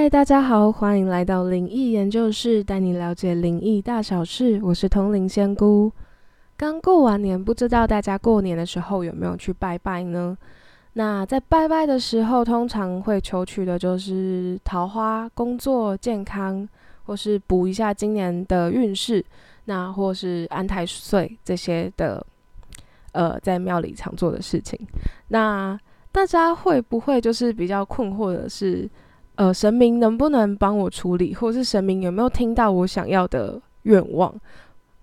嗨，大家好，欢迎来到灵异研究室，带你了解灵异大小事。我是通灵仙姑。刚过完年，不知道大家过年的时候有没有去拜拜呢？那在拜拜的时候，通常会求取的就是桃花、工作、健康，或是补一下今年的运势，那或是安太岁这些的，呃，在庙里常做的事情。那大家会不会就是比较困惑的是？呃，神明能不能帮我处理，或是神明有没有听到我想要的愿望，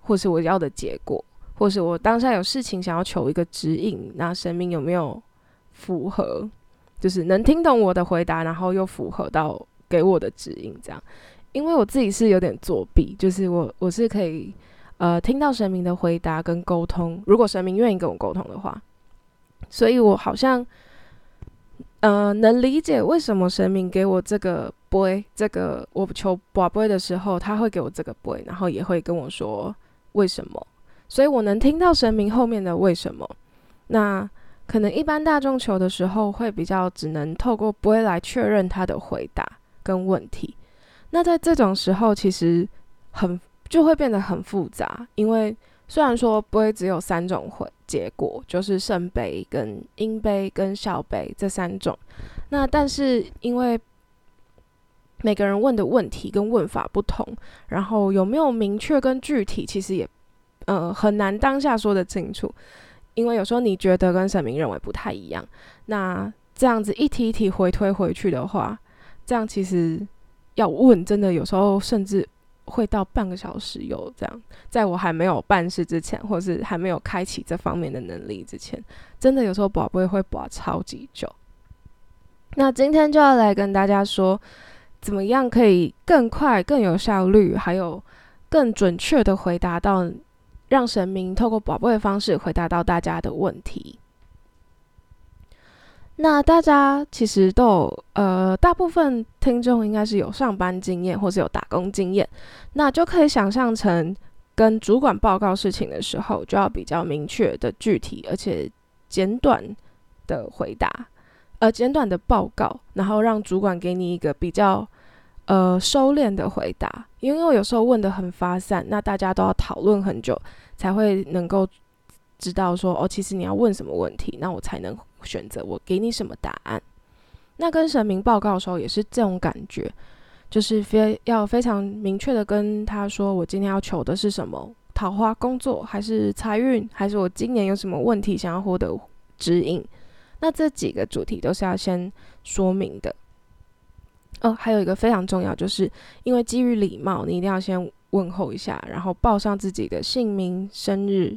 或是我要的结果，或是我当下有事情想要求一个指引，那神明有没有符合，就是能听懂我的回答，然后又符合到给我的指引这样？因为我自己是有点作弊，就是我我是可以呃听到神明的回答跟沟通，如果神明愿意跟我沟通的话，所以我好像。呃，能理解为什么神明给我这个不这个我求宝贝的时候，他会给我这个不然后也会跟我说为什么，所以我能听到神明后面的为什么。那可能一般大众求的时候，会比较只能透过不来确认他的回答跟问题。那在这种时候，其实很就会变得很复杂，因为。虽然说不只有三种会结果，就是圣杯、跟阴杯、跟小杯这三种，那但是因为每个人问的问题跟问法不同，然后有没有明确跟具体，其实也呃很难当下说得清楚，因为有时候你觉得跟神明认为不太一样，那这样子一题一题回推回去的话，这样其实要问真的有时候甚至。会到半个小时有这样，在我还没有办事之前，或是还没有开启这方面的能力之前，真的有时候宝贝会保超级久。那今天就要来跟大家说，怎么样可以更快、更有效率，还有更准确的回答到，让神明透过宝贝的方式回答到大家的问题。那大家其实都有，呃，大部分听众应该是有上班经验或是有打工经验，那就可以想象成跟主管报告事情的时候，就要比较明确的具体而且简短的回答，呃，简短的报告，然后让主管给你一个比较呃收敛的回答，因为有时候问的很发散，那大家都要讨论很久才会能够知道说，哦，其实你要问什么问题，那我才能。选择我给你什么答案？那跟神明报告的时候也是这种感觉，就是非要非常明确的跟他说，我今天要求的是什么？桃花、工作，还是财运，还是我今年有什么问题想要获得指引？那这几个主题都是要先说明的。哦，还有一个非常重要，就是因为基于礼貌，你一定要先问候一下，然后报上自己的姓名、生日，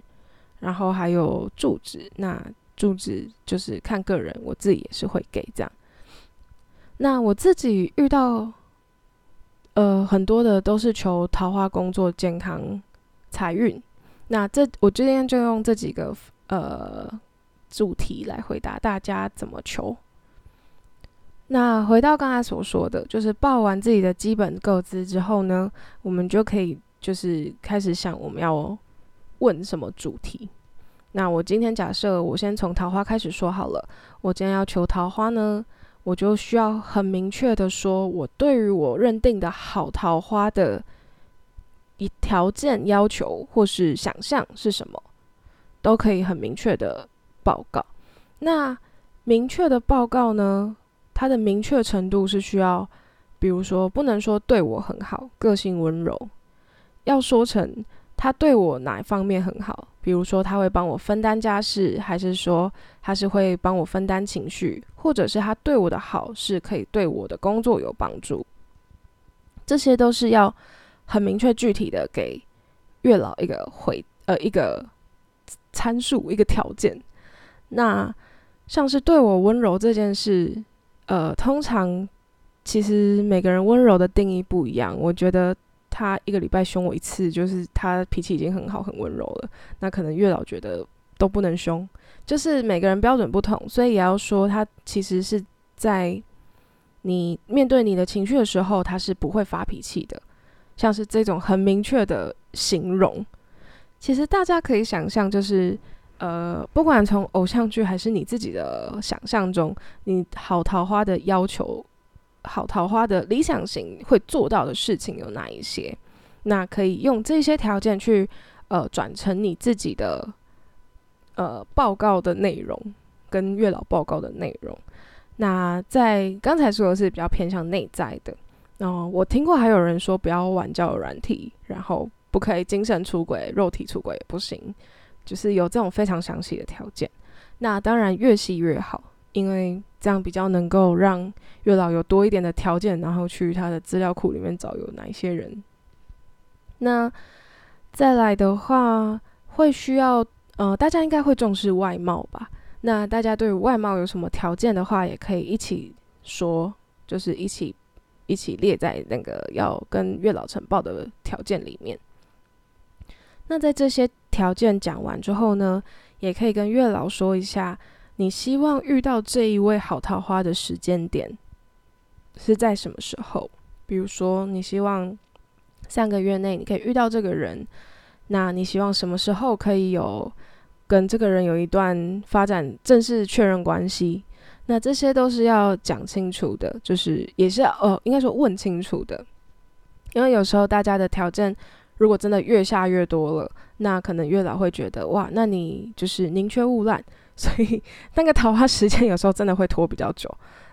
然后还有住址。那住址就是看个人，我自己也是会给这样。那我自己遇到，呃，很多的都是求桃花、工作、健康、财运。那这我今天就用这几个呃主题来回答大家怎么求。那回到刚才所说的，就是报完自己的基本个资之后呢，我们就可以就是开始想我们要问什么主题。那我今天假设我先从桃花开始说好了。我今天要求桃花呢，我就需要很明确的说，我对于我认定的好桃花的一条件要求或是想象是什么，都可以很明确的报告。那明确的报告呢，它的明确程度是需要，比如说不能说对我很好，个性温柔，要说成。他对我哪一方面很好？比如说，他会帮我分担家事，还是说他是会帮我分担情绪，或者是他对我的好是可以对我的工作有帮助？这些都是要很明确具体的给月老一个回呃一个参数一个条件。那像是对我温柔这件事，呃，通常其实每个人温柔的定义不一样，我觉得。他一个礼拜凶我一次，就是他脾气已经很好、很温柔了。那可能月老觉得都不能凶，就是每个人标准不同，所以也要说他其实是在你面对你的情绪的时候，他是不会发脾气的。像是这种很明确的形容，其实大家可以想象，就是呃，不管从偶像剧还是你自己的想象中，你好桃花的要求好桃花的理想型会做到的事情有哪一些？那可以用这些条件去呃转成你自己的呃报告的内容跟月老报告的内容。那在刚才说的是比较偏向内在的。哦，我听过还有人说不要玩交友软体，然后不可以精神出轨、肉体出轨也不行，就是有这种非常详细的条件。那当然越细越好，因为这样比较能够让月老有多一点的条件，然后去他的资料库里面找有哪一些人。那再来的话，会需要呃，大家应该会重视外貌吧？那大家对外貌有什么条件的话，也可以一起说，就是一起。一起列在那个要跟月老呈报的条件里面。那在这些条件讲完之后呢，也可以跟月老说一下，你希望遇到这一位好桃花的时间点是在什么时候？比如说，你希望三个月内你可以遇到这个人，那你希望什么时候可以有跟这个人有一段发展正式确认关系？那这些都是要讲清楚的，就是也是哦，应该说问清楚的，因为有时候大家的条件如果真的越下越多了，那可能月老会觉得哇，那你就是宁缺毋滥，所以那个桃花时间有时候真的会拖比较久。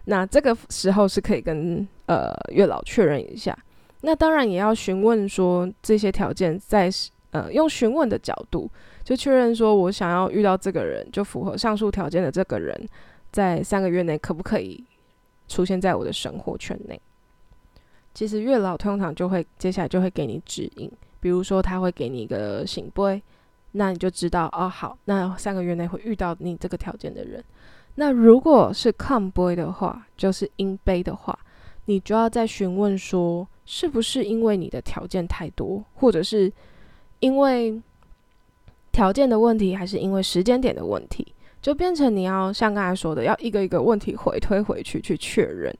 那这个时候是可以跟呃月老确认一下，那当然也要询问说这些条件在呃用询问的角度就确认说我想要遇到这个人就符合上述条件的这个人。在三个月内可不可以出现在我的生活圈内？其实月老通常就会接下来就会给你指引，比如说他会给你一个醒杯，那你就知道哦，好，那三个月内会遇到你这个条件的人。那如果是看杯的话，就是阴杯的话，你就要再询问说，是不是因为你的条件太多，或者是因为条件的问题，还是因为时间点的问题？就变成你要像刚才说的，要一个一个问题回推回去去确认。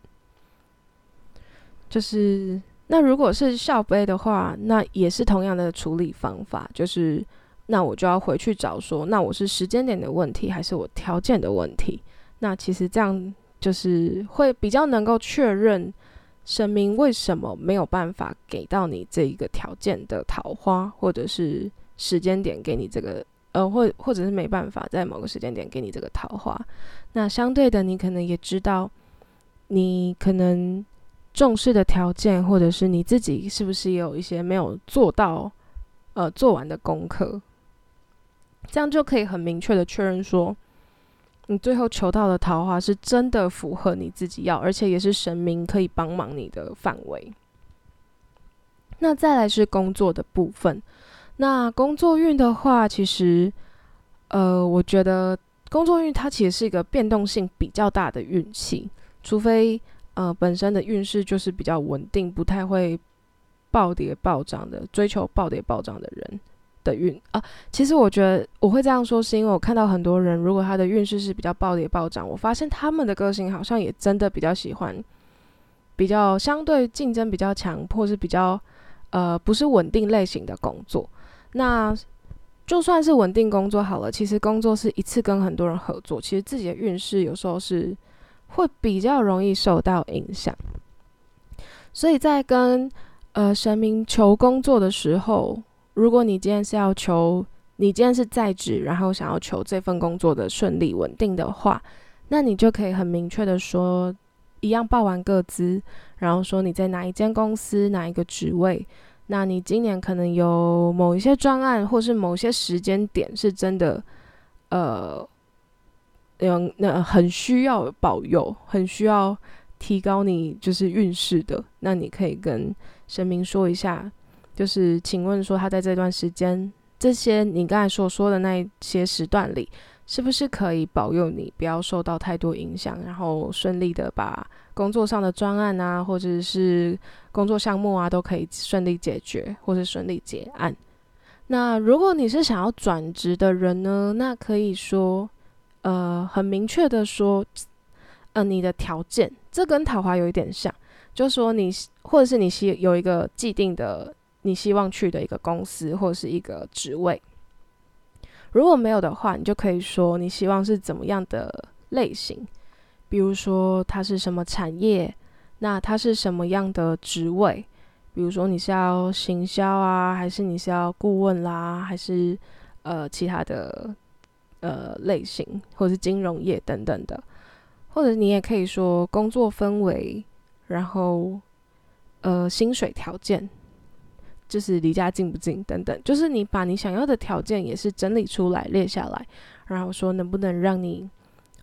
就是那如果是校杯的话，那也是同样的处理方法。就是那我就要回去找说，那我是时间点的问题，还是我条件的问题？那其实这样就是会比较能够确认神明为什么没有办法给到你这一个条件的桃花，或者是时间点给你这个。呃，或或者是没办法在某个时间点给你这个桃花，那相对的，你可能也知道，你可能重视的条件，或者是你自己是不是也有一些没有做到，呃，做完的功课，这样就可以很明确的确认说，你最后求到的桃花是真的符合你自己要，而且也是神明可以帮忙你的范围。那再来是工作的部分。那工作运的话，其实，呃，我觉得工作运它其实是一个变动性比较大的运气，除非呃本身的运势就是比较稳定，不太会暴跌暴涨的，追求暴跌暴涨的人的运啊。其实我觉得我会这样说，是因为我看到很多人，如果他的运势是比较暴跌暴涨，我发现他们的个性好像也真的比较喜欢比较相对竞争比较强，或是比较呃不是稳定类型的工作。那就算是稳定工作好了，其实工作是一次跟很多人合作，其实自己的运势有时候是会比较容易受到影响。所以在跟呃神明求工作的时候，如果你今天是要求你今天是在职，然后想要求这份工作的顺利稳定的话，那你就可以很明确的说，一样报完个资，然后说你在哪一间公司哪一个职位。那你今年可能有某一些专案，或是某些时间点是真的，呃，有那很需要保佑，很需要提高你就是运势的。那你可以跟神明说一下，就是请问说他在这段时间，这些你刚才所说的那些时段里，是不是可以保佑你不要受到太多影响，然后顺利的把。工作上的专案啊，或者是工作项目啊，都可以顺利解决，或者顺利结案。那如果你是想要转职的人呢，那可以说，呃，很明确的说，呃，你的条件，这跟桃花有一点像，就说你或者是你希有一个既定的你希望去的一个公司或者是一个职位。如果没有的话，你就可以说你希望是怎么样的类型。比如说它是什么产业，那它是什么样的职位？比如说你是要行销啊，还是你是要顾问啦，还是呃其他的呃类型，或者是金融业等等的，或者你也可以说工作氛围，然后呃薪水条件，就是离家近不近等等，就是你把你想要的条件也是整理出来列下来，然后说能不能让你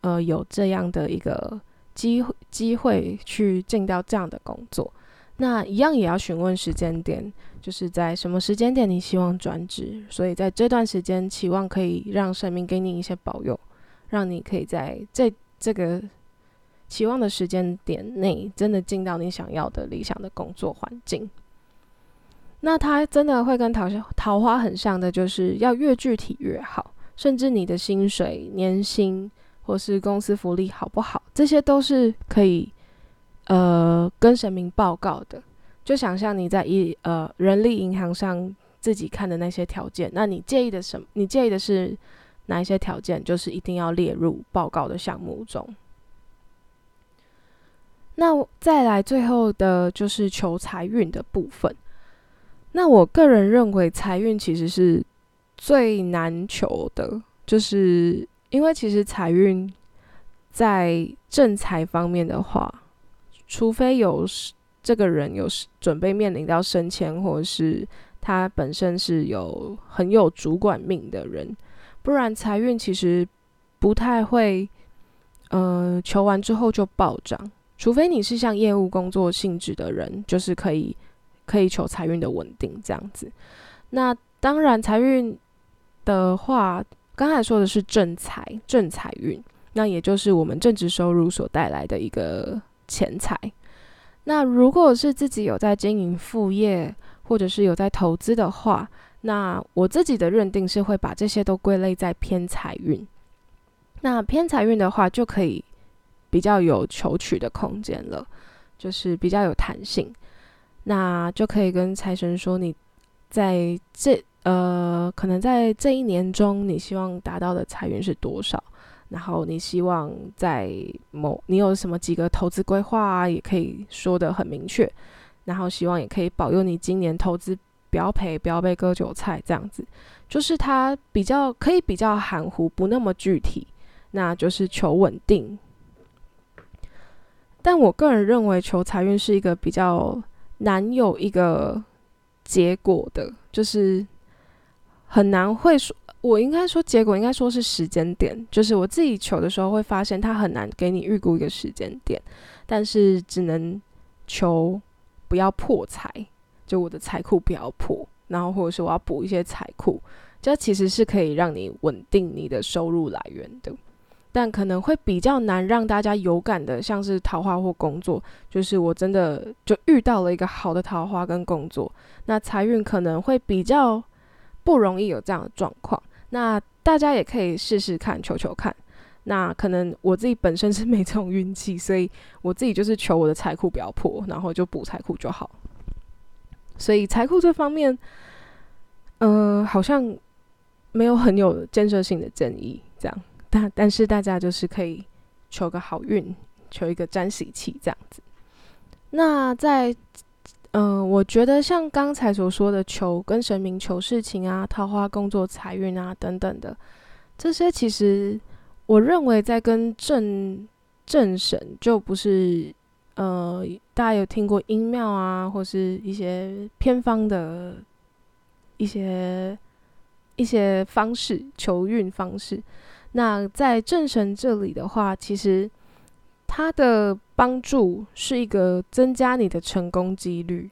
呃有这样的一个机会机会去进到这样的工作。那一样也要询问时间点，就是在什么时间点你希望转职，所以在这段时间期望可以让神明给你一些保佑，让你可以在这这个期望的时间点内，真的进到你想要的理想的工作环境。那它真的会跟桃桃花很像的，就是要越具体越好，甚至你的薪水、年薪或是公司福利好不好，这些都是可以。呃，跟神明报告的，就想象你在一呃人力银行上自己看的那些条件，那你介意的什么？你介意的是哪一些条件？就是一定要列入报告的项目中。那再来最后的就是求财运的部分。那我个人认为财运其实是最难求的，就是因为其实财运在正财方面的话。除非有这个人有准备面临到升迁，或者是他本身是有很有主管命的人，不然财运其实不太会，呃，求完之后就暴涨。除非你是像业务工作性质的人，就是可以可以求财运的稳定这样子。那当然财运的话，刚才说的是正财正财运，那也就是我们正职收入所带来的一个。钱财，那如果是自己有在经营副业，或者是有在投资的话，那我自己的认定是会把这些都归类在偏财运。那偏财运的话，就可以比较有求取的空间了，就是比较有弹性。那就可以跟财神说，你在这呃，可能在这一年中，你希望达到的财运是多少？然后你希望在某你有什么几个投资规划啊，也可以说的很明确。然后希望也可以保佑你今年投资不要赔，不要被割韭菜这样子。就是它比较可以比较含糊，不那么具体，那就是求稳定。但我个人认为求财运是一个比较难有一个结果的，就是很难会说。我应该说，结果应该说是时间点，就是我自己求的时候会发现，它很难给你预估一个时间点，但是只能求不要破财，就我的财库不要破，然后或者是我要补一些财库，这其实是可以让你稳定你的收入来源的，但可能会比较难让大家有感的，像是桃花或工作，就是我真的就遇到了一个好的桃花跟工作，那财运可能会比较不容易有这样的状况。那大家也可以试试看，求求看。那可能我自己本身是没这种运气，所以我自己就是求我的财库不要破，然后就补财库就好。所以财库这方面，嗯，好像没有很有建设性的建议，这样。但但是大家就是可以求个好运，求一个沾喜气这样子。那在。嗯，我觉得像刚才所说的求跟神明求事情啊，桃花、工作、财运啊等等的，这些其实我认为在跟正正神就不是呃，大家有听过阴庙啊，或是一些偏方的一些一些方式求运方式。那在正神这里的话，其实。它的帮助是一个增加你的成功几率，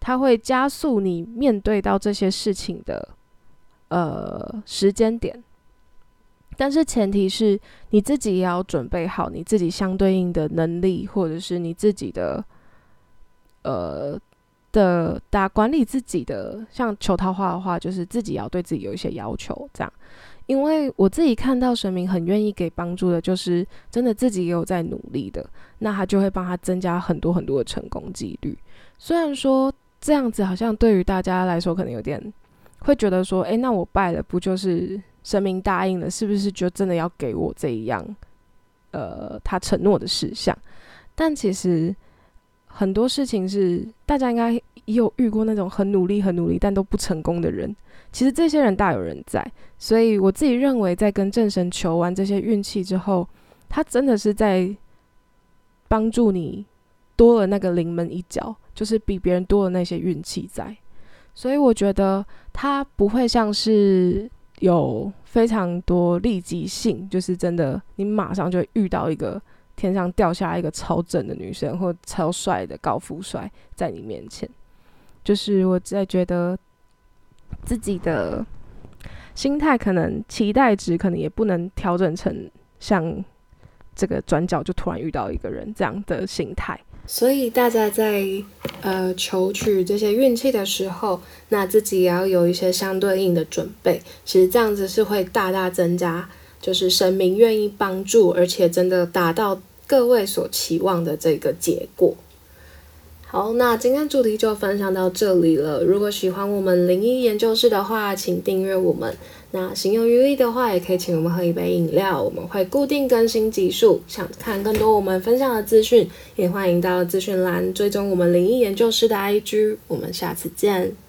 它会加速你面对到这些事情的呃时间点，但是前提是你自己也要准备好你自己相对应的能力，或者是你自己的呃的打管理自己的，像求桃花的话，就是自己要对自己有一些要求，这样。因为我自己看到神明很愿意给帮助的，就是真的自己也有在努力的，那他就会帮他增加很多很多的成功几率。虽然说这样子好像对于大家来说可能有点会觉得说，诶，那我拜了不就是神明答应了，是不是就真的要给我这一样，呃，他承诺的事项？但其实，很多事情是大家应该也有遇过那种很努力、很努力但都不成功的人。其实这些人大有人在，所以我自己认为，在跟正神求完这些运气之后，他真的是在帮助你多了那个临门一脚，就是比别人多了那些运气在。所以我觉得他不会像是有非常多立即性，就是真的你马上就遇到一个天上掉下来一个超正的女生或超帅的高富帅在你面前。就是我在觉得。自己的心态可能期待值可能也不能调整成像这个转角就突然遇到一个人这样的心态，所以大家在呃求取这些运气的时候，那自己也要有一些相对应的准备。其实这样子是会大大增加，就是神明愿意帮助，而且真的达到各位所期望的这个结果。好，那今天主题就分享到这里了。如果喜欢我们灵异研究室的话，请订阅我们。那行有余力的话，也可以请我们喝一杯饮料。我们会固定更新集数。想看更多我们分享的资讯，也欢迎到资讯栏追踪我们灵异研究室的 IG。我们下次见。